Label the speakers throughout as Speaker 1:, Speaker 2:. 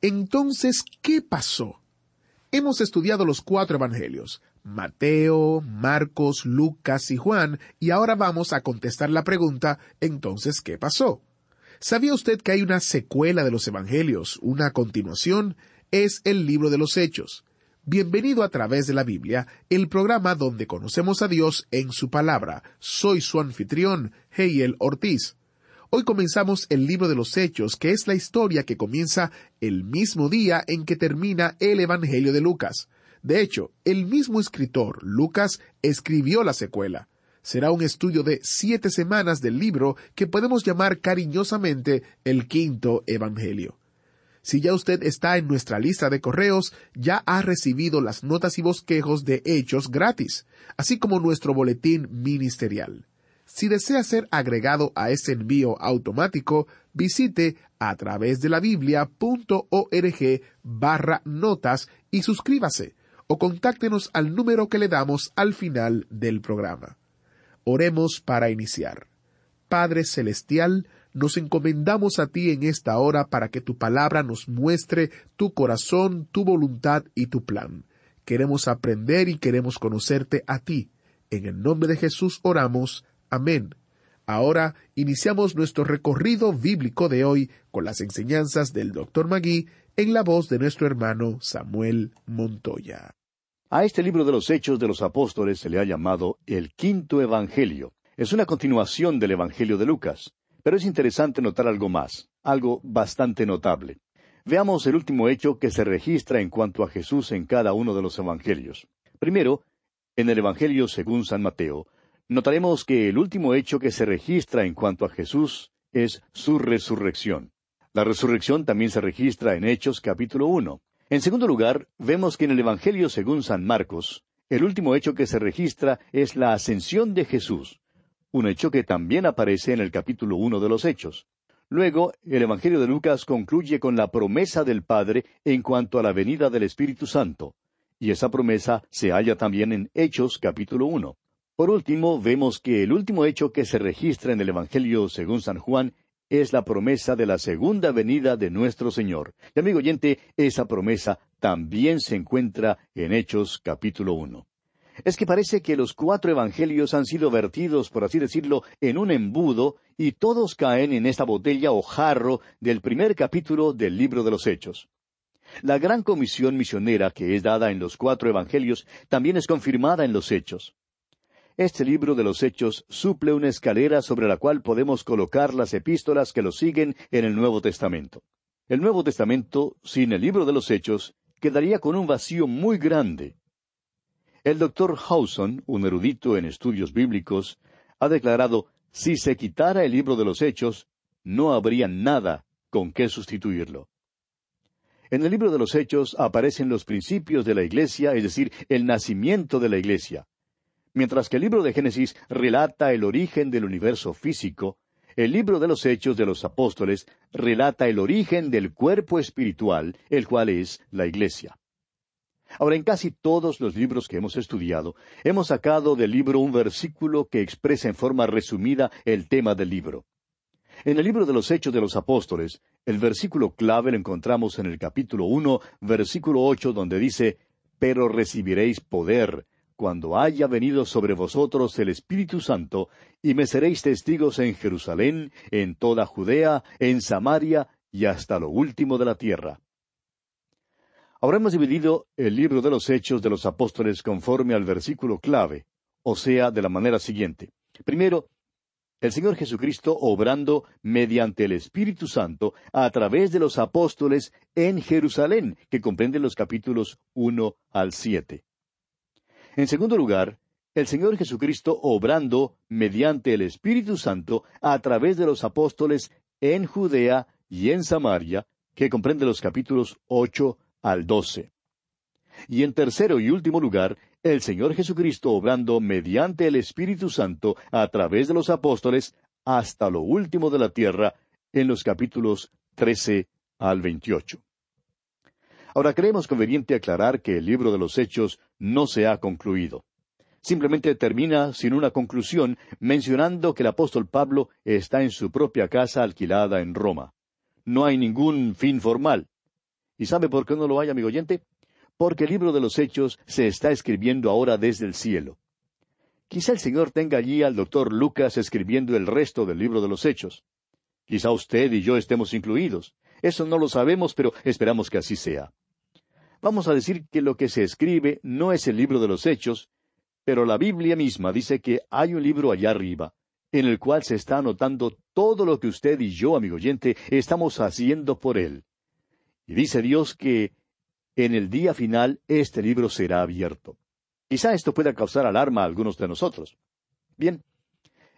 Speaker 1: Entonces, ¿qué pasó? Hemos estudiado los cuatro evangelios, Mateo, Marcos, Lucas y Juan, y ahora vamos a contestar la pregunta, entonces, ¿qué pasó? ¿Sabía usted que hay una secuela de los evangelios, una continuación? Es el libro de los Hechos. Bienvenido a través de la Biblia, el programa donde conocemos a Dios en su palabra. Soy su anfitrión, Heiel Ortiz. Hoy comenzamos el libro de los Hechos, que es la historia que comienza el mismo día en que termina el Evangelio de Lucas. De hecho, el mismo escritor, Lucas, escribió la secuela. Será un estudio de siete semanas del libro que podemos llamar cariñosamente el quinto Evangelio. Si ya usted está en nuestra lista de correos, ya ha recibido las notas y bosquejos de Hechos gratis, así como nuestro boletín ministerial. Si desea ser agregado a este envío automático, visite a través de la biblia.org barra notas y suscríbase o contáctenos al número que le damos al final del programa. Oremos para iniciar. Padre Celestial, nos encomendamos a ti en esta hora para que tu palabra nos muestre tu corazón, tu voluntad y tu plan. Queremos aprender y queremos conocerte a ti. En el nombre de Jesús oramos. Amén. Ahora iniciamos nuestro recorrido bíblico de hoy con las enseñanzas del Dr. Magui en la voz de nuestro hermano Samuel Montoya.
Speaker 2: A este libro de los Hechos de los Apóstoles se le ha llamado el Quinto Evangelio. Es una continuación del Evangelio de Lucas. Pero es interesante notar algo más, algo bastante notable. Veamos el último hecho que se registra en cuanto a Jesús en cada uno de los Evangelios. Primero, en el Evangelio según San Mateo, notaremos que el último hecho que se registra en cuanto a Jesús es su resurrección. La resurrección también se registra en Hechos capítulo 1. En segundo lugar, vemos que en el Evangelio según San Marcos, el último hecho que se registra es la ascensión de Jesús, un hecho que también aparece en el capítulo uno de los Hechos. Luego, el Evangelio de Lucas concluye con la promesa del Padre en cuanto a la venida del Espíritu Santo, y esa promesa se halla también en Hechos capítulo uno. Por último, vemos que el último hecho que se registra en el Evangelio según San Juan es la promesa de la segunda venida de nuestro Señor. Y amigo oyente, esa promesa también se encuentra en Hechos capítulo uno. Es que parece que los cuatro evangelios han sido vertidos, por así decirlo, en un embudo, y todos caen en esta botella o jarro del primer capítulo del libro de los Hechos. La gran comisión misionera que es dada en los cuatro evangelios también es confirmada en los Hechos. Este libro de los Hechos suple una escalera sobre la cual podemos colocar las epístolas que lo siguen en el Nuevo Testamento. El Nuevo Testamento, sin el libro de los Hechos, quedaría con un vacío muy grande. El doctor Hawson, un erudito en estudios bíblicos, ha declarado, si se quitara el libro de los Hechos, no habría nada con qué sustituirlo. En el libro de los Hechos aparecen los principios de la Iglesia, es decir, el nacimiento de la Iglesia. Mientras que el libro de Génesis relata el origen del universo físico, el libro de los Hechos de los Apóstoles relata el origen del cuerpo espiritual, el cual es la Iglesia. Ahora, en casi todos los libros que hemos estudiado, hemos sacado del libro un versículo que expresa en forma resumida el tema del libro. En el libro de los Hechos de los Apóstoles, el versículo clave lo encontramos en el capítulo uno, versículo ocho, donde dice Pero recibiréis poder cuando haya venido sobre vosotros el Espíritu Santo, y me seréis testigos en Jerusalén, en toda Judea, en Samaria y hasta lo último de la tierra. Ahora hemos dividido el libro de los Hechos de los Apóstoles conforme al versículo clave, o sea, de la manera siguiente. Primero, el Señor Jesucristo obrando mediante el Espíritu Santo a través de los apóstoles en Jerusalén, que comprenden los capítulos uno al siete. En segundo lugar, el Señor Jesucristo obrando mediante el Espíritu Santo a través de los apóstoles en Judea y en Samaria, que comprende los capítulos ocho al doce. Y en tercero y último lugar, el Señor Jesucristo obrando mediante el Espíritu Santo a través de los apóstoles hasta lo último de la tierra, en los capítulos trece al veintiocho. Ahora creemos conveniente aclarar que el libro de los Hechos no se ha concluido. Simplemente termina sin una conclusión mencionando que el apóstol Pablo está en su propia casa alquilada en Roma. No hay ningún fin formal. ¿Y sabe por qué no lo hay, amigo oyente? Porque el libro de los Hechos se está escribiendo ahora desde el cielo. Quizá el Señor tenga allí al doctor Lucas escribiendo el resto del libro de los Hechos. Quizá usted y yo estemos incluidos. Eso no lo sabemos, pero esperamos que así sea. Vamos a decir que lo que se escribe no es el libro de los Hechos, pero la Biblia misma dice que hay un libro allá arriba, en el cual se está anotando todo lo que usted y yo, amigo oyente, estamos haciendo por él. Y dice Dios que en el día final este libro será abierto. Quizá esto pueda causar alarma a algunos de nosotros. Bien,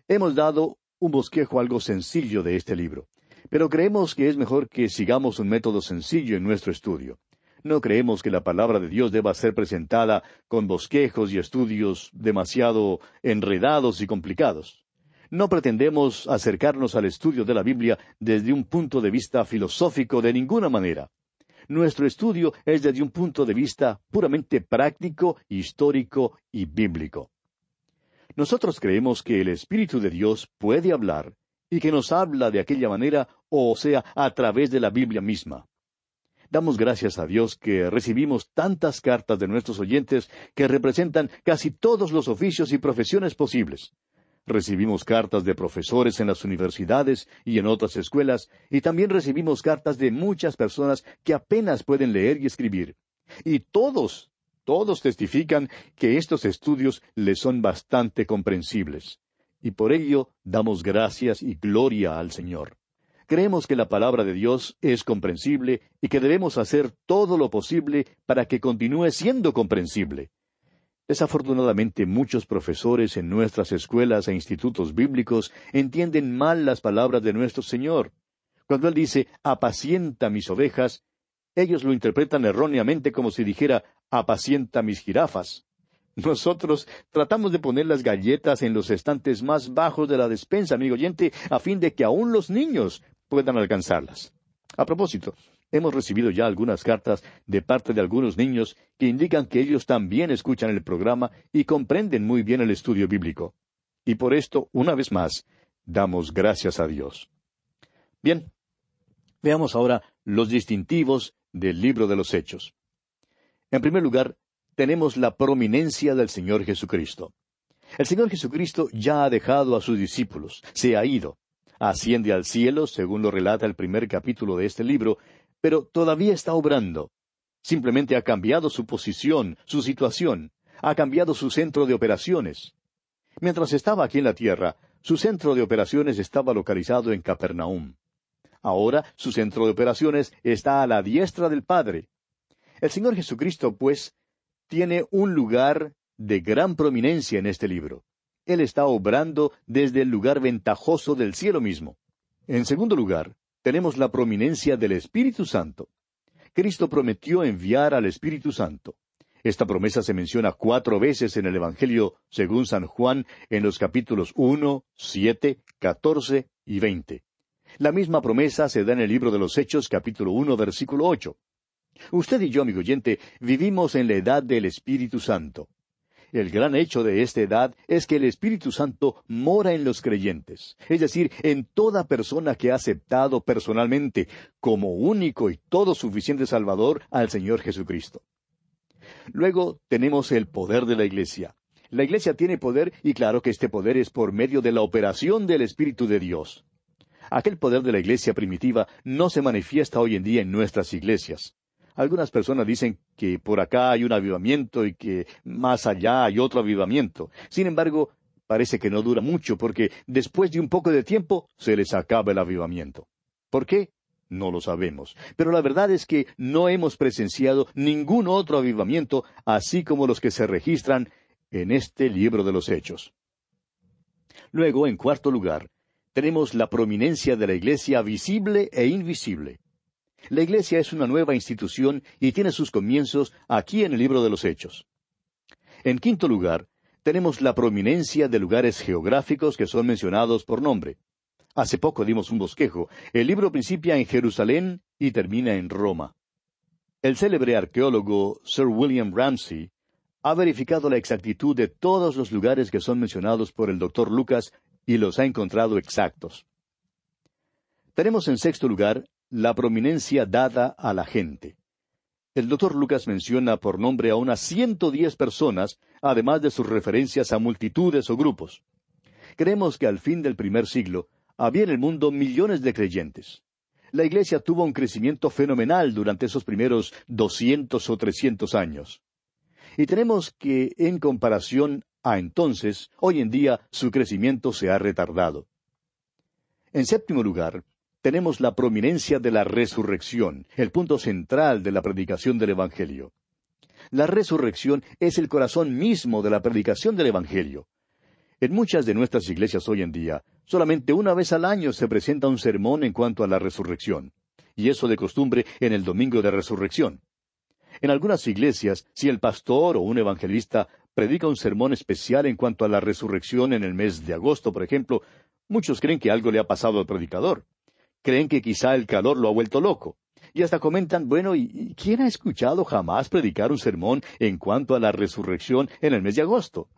Speaker 2: hemos dado un bosquejo algo sencillo de este libro, pero creemos que es mejor que sigamos un método sencillo en nuestro estudio. No creemos que la palabra de Dios deba ser presentada con bosquejos y estudios demasiado enredados y complicados. No pretendemos acercarnos al estudio de la Biblia desde un punto de vista filosófico de ninguna manera. Nuestro estudio es desde un punto de vista puramente práctico, histórico y bíblico. Nosotros creemos que el Espíritu de Dios puede hablar y que nos habla de aquella manera, o sea, a través de la Biblia misma. Damos gracias a Dios que recibimos tantas cartas de nuestros oyentes que representan casi todos los oficios y profesiones posibles. Recibimos cartas de profesores en las universidades y en otras escuelas, y también recibimos cartas de muchas personas que apenas pueden leer y escribir. Y todos, todos testifican que estos estudios les son bastante comprensibles. Y por ello damos gracias y gloria al Señor. Creemos que la palabra de Dios es comprensible y que debemos hacer todo lo posible para que continúe siendo comprensible. Desafortunadamente muchos profesores en nuestras escuelas e institutos bíblicos entienden mal las palabras de nuestro Señor. Cuando Él dice, apacienta mis ovejas, ellos lo interpretan erróneamente como si dijera, apacienta mis jirafas. Nosotros tratamos de poner las galletas en los estantes más bajos de la despensa, amigo oyente, a fin de que aún los niños puedan alcanzarlas. A propósito, Hemos recibido ya algunas cartas de parte de algunos niños que indican que ellos también escuchan el programa y comprenden muy bien el estudio bíblico. Y por esto, una vez más, damos gracias a Dios. Bien, veamos ahora los distintivos del libro de los Hechos. En primer lugar, tenemos la prominencia del Señor Jesucristo. El Señor Jesucristo ya ha dejado a sus discípulos, se ha ido, asciende al cielo, según lo relata el primer capítulo de este libro, pero todavía está obrando. Simplemente ha cambiado su posición, su situación, ha cambiado su centro de operaciones. Mientras estaba aquí en la tierra, su centro de operaciones estaba localizado en Capernaum. Ahora su centro de operaciones está a la diestra del Padre. El Señor Jesucristo, pues, tiene un lugar de gran prominencia en este libro. Él está obrando desde el lugar ventajoso del cielo mismo. En segundo lugar, tenemos la prominencia del Espíritu Santo. Cristo prometió enviar al Espíritu Santo. Esta promesa se menciona cuatro veces en el Evangelio según San Juan en los capítulos uno, siete, catorce y veinte. La misma promesa se da en el libro de los Hechos capítulo uno versículo ocho. Usted y yo, amigo oyente, vivimos en la edad del Espíritu Santo. El gran hecho de esta edad es que el Espíritu Santo mora en los creyentes, es decir, en toda persona que ha aceptado personalmente como único y todo suficiente Salvador al Señor Jesucristo. Luego tenemos el poder de la Iglesia. La Iglesia tiene poder y claro que este poder es por medio de la operación del Espíritu de Dios. Aquel poder de la Iglesia primitiva no se manifiesta hoy en día en nuestras iglesias. Algunas personas dicen que por acá hay un avivamiento y que más allá hay otro avivamiento. Sin embargo, parece que no dura mucho porque después de un poco de tiempo se les acaba el avivamiento. ¿Por qué? No lo sabemos. Pero la verdad es que no hemos presenciado ningún otro avivamiento así como los que se registran en este libro de los Hechos. Luego, en cuarto lugar, tenemos la prominencia de la Iglesia visible e invisible. La Iglesia es una nueva institución y tiene sus comienzos aquí en el libro de los Hechos. En quinto lugar, tenemos la prominencia de lugares geográficos que son mencionados por nombre. Hace poco dimos un bosquejo. El libro principia en Jerusalén y termina en Roma. El célebre arqueólogo Sir William Ramsay ha verificado la exactitud de todos los lugares que son mencionados por el doctor Lucas y los ha encontrado exactos. Tenemos en sexto lugar la prominencia dada a la gente. El doctor Lucas menciona por nombre a unas ciento diez personas, además de sus referencias a multitudes o grupos. Creemos que al fin del primer siglo había en el mundo millones de creyentes. La Iglesia tuvo un crecimiento fenomenal durante esos primeros doscientos o trescientos años. Y tenemos que, en comparación a entonces, hoy en día su crecimiento se ha retardado. En séptimo lugar, tenemos la prominencia de la resurrección, el punto central de la predicación del Evangelio. La resurrección es el corazón mismo de la predicación del Evangelio. En muchas de nuestras iglesias hoy en día, solamente una vez al año se presenta un sermón en cuanto a la resurrección, y eso de costumbre en el domingo de resurrección. En algunas iglesias, si el pastor o un evangelista predica un sermón especial en cuanto a la resurrección en el mes de agosto, por ejemplo, muchos creen que algo le ha pasado al predicador creen que quizá el calor lo ha vuelto loco. Y hasta comentan, bueno, ¿y quién ha escuchado jamás predicar un sermón en cuanto a la resurrección en el mes de agosto?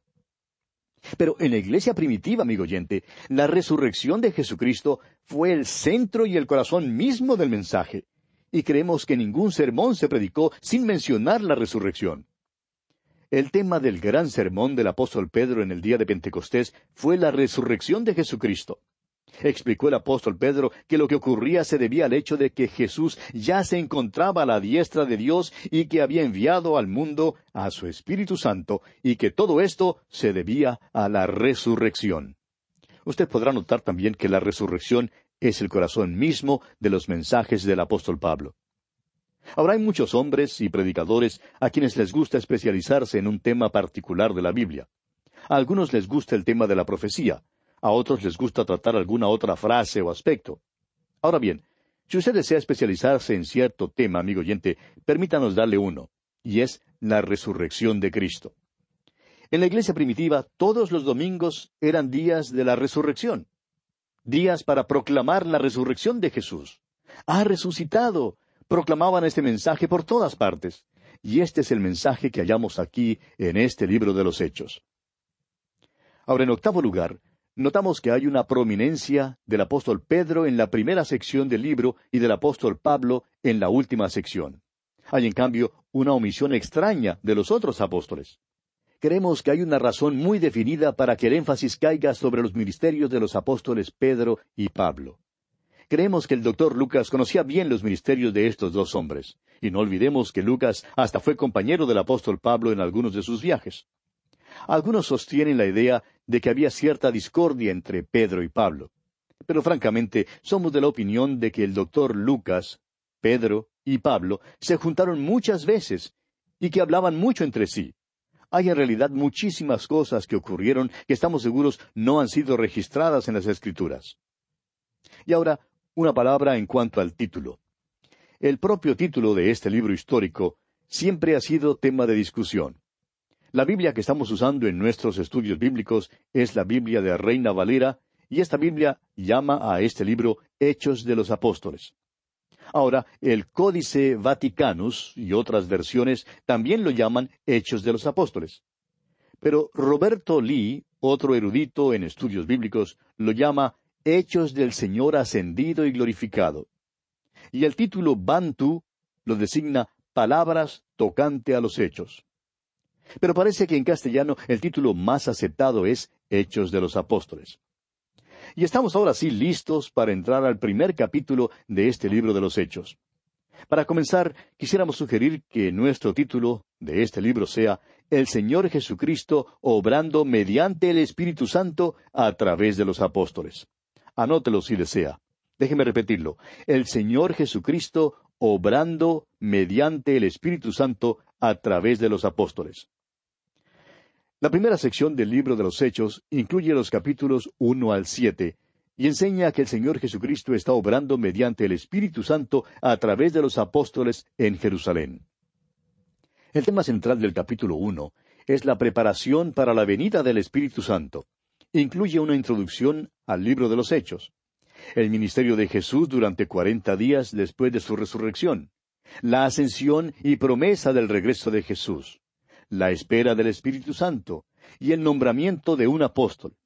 Speaker 2: Pero en la iglesia primitiva, amigo oyente, la resurrección de Jesucristo fue el centro y el corazón mismo del mensaje. Y creemos que ningún sermón se predicó sin mencionar la resurrección. El tema del gran sermón del apóstol Pedro en el día de Pentecostés fue la resurrección de Jesucristo. Explicó el apóstol Pedro que lo que ocurría se debía al hecho de que Jesús ya se encontraba a la diestra de Dios y que había enviado al mundo a su Espíritu Santo y que todo esto se debía a la resurrección. Usted podrá notar también que la resurrección es el corazón mismo de los mensajes del apóstol Pablo. Ahora hay muchos hombres y predicadores a quienes les gusta especializarse en un tema particular de la Biblia. A algunos les gusta el tema de la profecía, a otros les gusta tratar alguna otra frase o aspecto. Ahora bien, si usted desea especializarse en cierto tema, amigo oyente, permítanos darle uno, y es la resurrección de Cristo. En la iglesia primitiva, todos los domingos eran días de la resurrección, días para proclamar la resurrección de Jesús. Ha resucitado. Proclamaban este mensaje por todas partes. Y este es el mensaje que hallamos aquí en este libro de los Hechos. Ahora, en octavo lugar, notamos que hay una prominencia del apóstol Pedro en la primera sección del libro y del apóstol Pablo en la última sección. Hay, en cambio, una omisión extraña de los otros apóstoles. Creemos que hay una razón muy definida para que el énfasis caiga sobre los ministerios de los apóstoles Pedro y Pablo. Creemos que el doctor Lucas conocía bien los ministerios de estos dos hombres, y no olvidemos que Lucas hasta fue compañero del apóstol Pablo en algunos de sus viajes. Algunos sostienen la idea de que había cierta discordia entre Pedro y Pablo. Pero francamente, somos de la opinión de que el doctor Lucas, Pedro y Pablo se juntaron muchas veces y que hablaban mucho entre sí. Hay en realidad muchísimas cosas que ocurrieron que estamos seguros no han sido registradas en las Escrituras. Y ahora, una palabra en cuanto al título. El propio título de este libro histórico siempre ha sido tema de discusión. La Biblia que estamos usando en nuestros estudios bíblicos es la Biblia de Reina Valera, y esta Biblia llama a este libro Hechos de los Apóstoles. Ahora, el Códice Vaticanus y otras versiones también lo llaman Hechos de los Apóstoles. Pero Roberto Lee, otro erudito en estudios bíblicos, lo llama Hechos del Señor ascendido y glorificado. Y el título Bantu lo designa Palabras tocante a los hechos. Pero parece que en castellano el título más aceptado es Hechos de los Apóstoles. Y estamos ahora sí listos para entrar al primer capítulo de este libro de los Hechos. Para comenzar, quisiéramos sugerir que nuestro título de este libro sea El Señor Jesucristo obrando mediante el Espíritu Santo a través de los apóstoles. Anótelo si desea. Déjeme repetirlo. El Señor Jesucristo obrando mediante el Espíritu Santo a través de los apóstoles. La primera sección del libro de los Hechos incluye los capítulos uno al siete y enseña que el Señor Jesucristo está obrando mediante el Espíritu Santo a través de los apóstoles en Jerusalén. El tema central del capítulo uno es la preparación para la venida del Espíritu Santo. Incluye una introducción al libro de los Hechos, el ministerio de Jesús durante cuarenta días después de su resurrección, la ascensión y promesa del regreso de Jesús, la espera del Espíritu Santo y el nombramiento de un apóstol.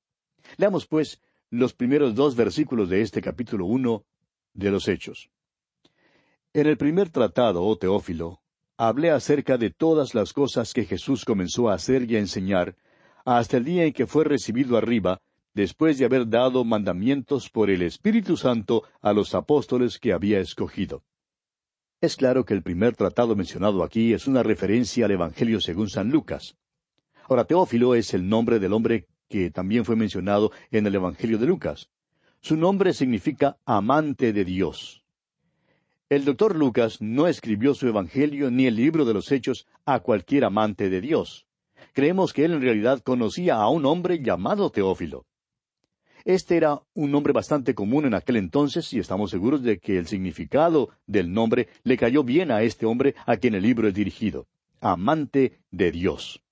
Speaker 2: Leamos, pues, los primeros dos versículos de este capítulo uno de los Hechos. En el primer tratado, oh Teófilo, hablé acerca de todas las cosas que Jesús comenzó a hacer y a enseñar, hasta el día en que fue recibido arriba, después de haber dado mandamientos por el Espíritu Santo a los apóstoles que había escogido. Es claro que el primer tratado mencionado aquí es una referencia al Evangelio según San Lucas. Ahora, Teófilo es el nombre del hombre que también fue mencionado en el Evangelio de Lucas. Su nombre significa amante de Dios. El doctor Lucas no escribió su Evangelio ni el libro de los Hechos a cualquier amante de Dios. Creemos que él en realidad conocía a un hombre llamado Teófilo. Este era un nombre bastante común en aquel entonces y estamos seguros de que el significado del nombre le cayó bien a este hombre a quien el libro es dirigido, amante de Dios.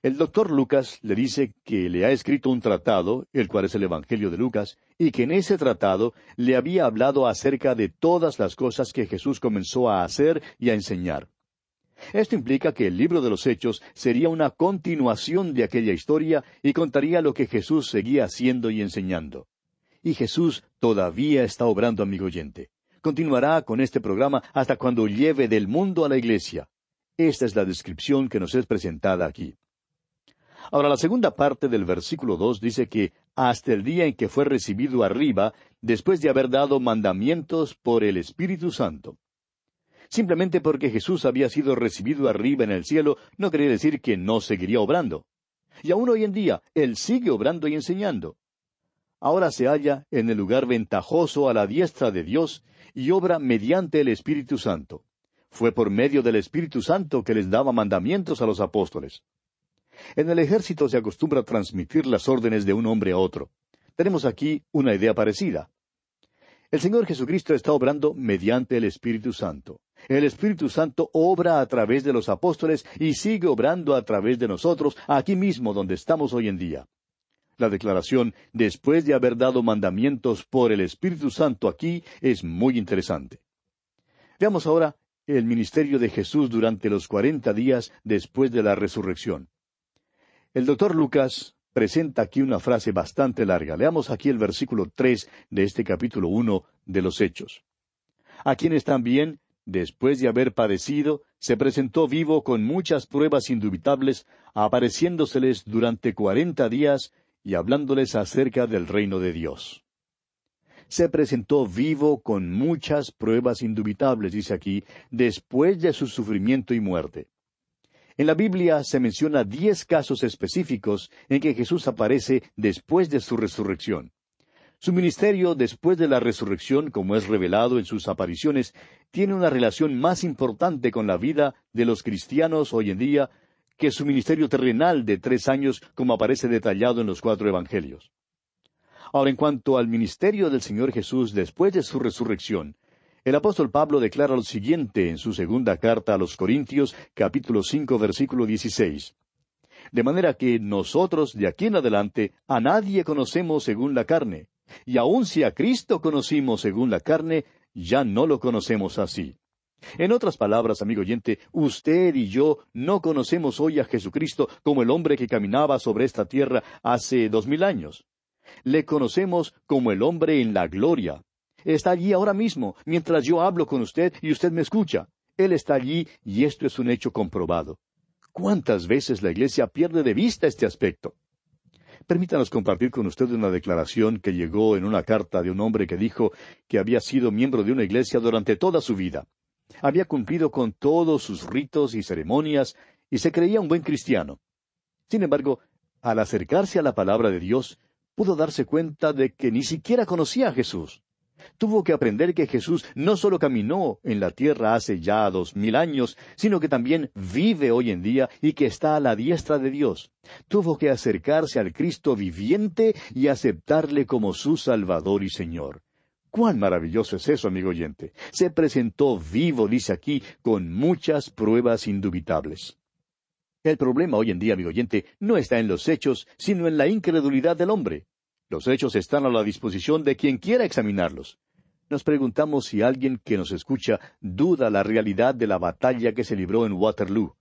Speaker 2: El doctor Lucas le dice que le ha escrito un tratado, el cual es el Evangelio de Lucas, y que en ese tratado le había hablado acerca de todas las cosas que Jesús comenzó a hacer y a enseñar. Esto implica que el libro de los Hechos sería una continuación de aquella historia y contaría lo que Jesús seguía haciendo y enseñando. Y Jesús todavía está obrando, amigo oyente. Continuará con este programa hasta cuando lleve del mundo a la iglesia. Esta es la descripción que nos es presentada aquí. Ahora, la segunda parte del versículo dos dice que hasta el día en que fue recibido arriba, después de haber dado mandamientos por el Espíritu Santo. Simplemente porque Jesús había sido recibido arriba en el cielo no quería decir que no seguiría obrando. Y aún hoy en día, Él sigue obrando y enseñando. Ahora se halla en el lugar ventajoso a la diestra de Dios y obra mediante el Espíritu Santo. Fue por medio del Espíritu Santo que les daba mandamientos a los apóstoles. En el ejército se acostumbra transmitir las órdenes de un hombre a otro. Tenemos aquí una idea parecida. El Señor Jesucristo está obrando mediante el Espíritu Santo. El Espíritu Santo obra a través de los apóstoles y sigue obrando a través de nosotros aquí mismo donde estamos hoy en día. La declaración, después de haber dado mandamientos por el Espíritu Santo aquí, es muy interesante. Veamos ahora el ministerio de Jesús durante los cuarenta días después de la resurrección. El doctor Lucas presenta aquí una frase bastante larga. Leamos aquí el versículo tres de este capítulo uno de los Hechos. A quienes también, después de haber padecido, se presentó vivo con muchas pruebas indubitables, apareciéndoseles durante cuarenta días y hablándoles acerca del reino de Dios. Se presentó vivo con muchas pruebas indubitables, dice aquí, después de su sufrimiento y muerte. En la Biblia se menciona diez casos específicos en que Jesús aparece después de su resurrección. Su ministerio después de la resurrección, como es revelado en sus apariciones, tiene una relación más importante con la vida de los cristianos hoy en día que su ministerio terrenal de tres años, como aparece detallado en los cuatro evangelios. Ahora, en cuanto al ministerio del Señor Jesús después de su resurrección, el apóstol Pablo declara lo siguiente en su segunda carta a los Corintios, capítulo cinco, versículo dieciséis. De manera que nosotros de aquí en adelante a nadie conocemos según la carne, y aun si a Cristo conocimos según la carne, ya no lo conocemos así. En otras palabras, amigo oyente, usted y yo no conocemos hoy a Jesucristo como el hombre que caminaba sobre esta tierra hace dos mil años. Le conocemos como el hombre en la gloria. Está allí ahora mismo, mientras yo hablo con usted y usted me escucha. Él está allí y esto es un hecho comprobado. ¿Cuántas veces la Iglesia pierde de vista este aspecto? Permítanos compartir con usted una declaración que llegó en una carta de un hombre que dijo que había sido miembro de una iglesia durante toda su vida. Había cumplido con todos sus ritos y ceremonias y se creía un buen cristiano. Sin embargo, al acercarse a la palabra de Dios, pudo darse cuenta de que ni siquiera conocía a Jesús. Tuvo que aprender que Jesús no solo caminó en la tierra hace ya dos mil años, sino que también vive hoy en día y que está a la diestra de Dios. Tuvo que acercarse al Cristo viviente y aceptarle como su Salvador y Señor. Cuán maravilloso es eso, amigo oyente. Se presentó vivo, dice aquí, con muchas pruebas indubitables. El problema hoy en día, amigo oyente, no está en los hechos, sino en la incredulidad del hombre. Los hechos están a la disposición de quien quiera examinarlos. Nos preguntamos si alguien que nos escucha duda la realidad de la batalla que se libró en Waterloo.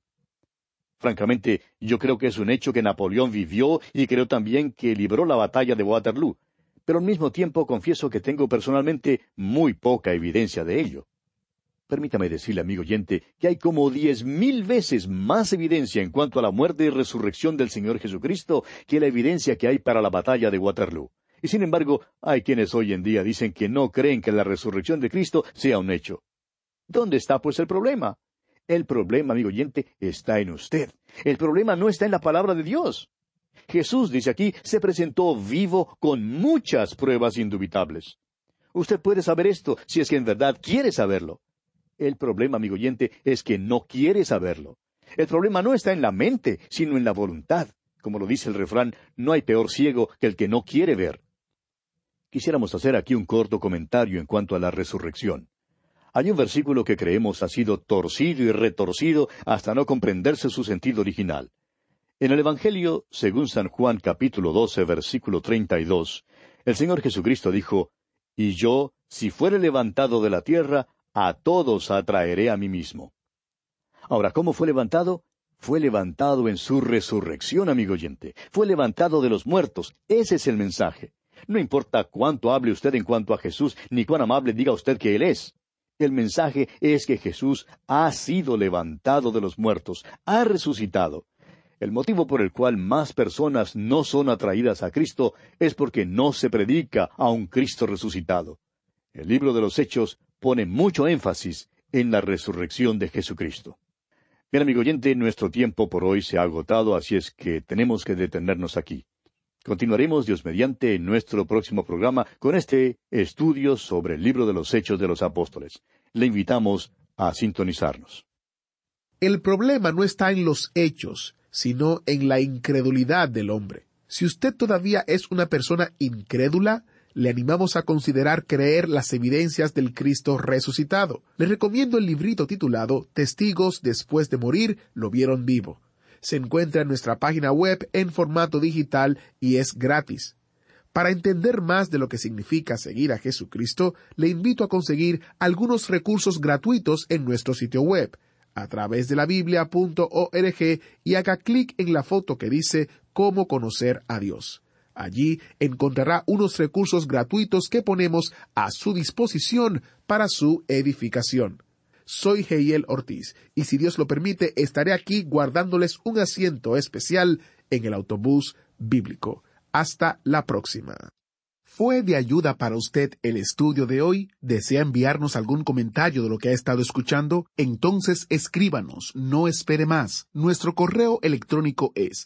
Speaker 2: Francamente, yo creo que es un hecho que Napoleón vivió y creo también que libró la batalla de Waterloo pero al mismo tiempo confieso que tengo personalmente muy poca evidencia de ello. Permítame decirle, amigo oyente, que hay como diez mil veces más evidencia en cuanto a la muerte y resurrección del Señor Jesucristo que la evidencia que hay para la batalla de Waterloo. Y sin embargo, hay quienes hoy en día dicen que no creen que la resurrección de Cristo sea un hecho. ¿Dónde está pues el problema? El problema, amigo oyente, está en usted. El problema no está en la palabra de Dios. Jesús, dice aquí, se presentó vivo con muchas pruebas indubitables. Usted puede saber esto si es que en verdad quiere saberlo. El problema, amigo oyente, es que no quiere saberlo. El problema no está en la mente, sino en la voluntad. Como lo dice el refrán, no hay peor ciego que el que no quiere ver. Quisiéramos hacer aquí un corto comentario en cuanto a la resurrección. Hay un versículo que creemos ha sido torcido y retorcido hasta no comprenderse su sentido original. En el Evangelio, según San Juan capítulo 12, versículo 32, el Señor Jesucristo dijo, Y yo, si fuere levantado de la tierra, a todos atraeré a mí mismo. Ahora, ¿cómo fue levantado? Fue levantado en su resurrección, amigo oyente. Fue levantado de los muertos. Ese es el mensaje. No importa cuánto hable usted en cuanto a Jesús, ni cuán amable diga usted que Él es. El mensaje es que Jesús ha sido levantado de los muertos, ha resucitado. El motivo por el cual más personas no son atraídas a Cristo es porque no se predica a un Cristo resucitado. El libro de los Hechos pone mucho énfasis en la resurrección de Jesucristo. Bien, amigo oyente, nuestro tiempo por hoy se ha agotado, así es que tenemos que detenernos aquí. Continuaremos, Dios mediante, en nuestro próximo programa con este estudio sobre el libro de los Hechos de los Apóstoles. Le invitamos a sintonizarnos.
Speaker 1: El problema no está en los hechos, sino en la incredulidad del hombre. Si usted todavía es una persona incrédula, le animamos a considerar creer las evidencias del Cristo resucitado. Le recomiendo el librito titulado Testigos después de morir lo vieron vivo. Se encuentra en nuestra página web en formato digital y es gratis. Para entender más de lo que significa seguir a Jesucristo, le invito a conseguir algunos recursos gratuitos en nuestro sitio web a través de la biblia.org y haga clic en la foto que dice Cómo conocer a Dios. Allí encontrará unos recursos gratuitos que ponemos a su disposición para su edificación. Soy Heiel Ortiz y si Dios lo permite estaré aquí guardándoles un asiento especial en el autobús bíblico. Hasta la próxima. ¿Fue de ayuda para usted el estudio de hoy? ¿Desea enviarnos algún comentario de lo que ha estado escuchando? Entonces escríbanos, no espere más. Nuestro correo electrónico es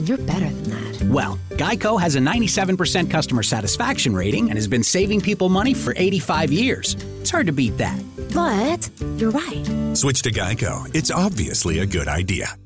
Speaker 3: And you're better than that.
Speaker 4: Well, Geico has a 97% customer satisfaction rating and has been saving people money for 85 years. It's hard to beat that.
Speaker 3: But you're right.
Speaker 5: Switch to Geico. It's obviously a good idea.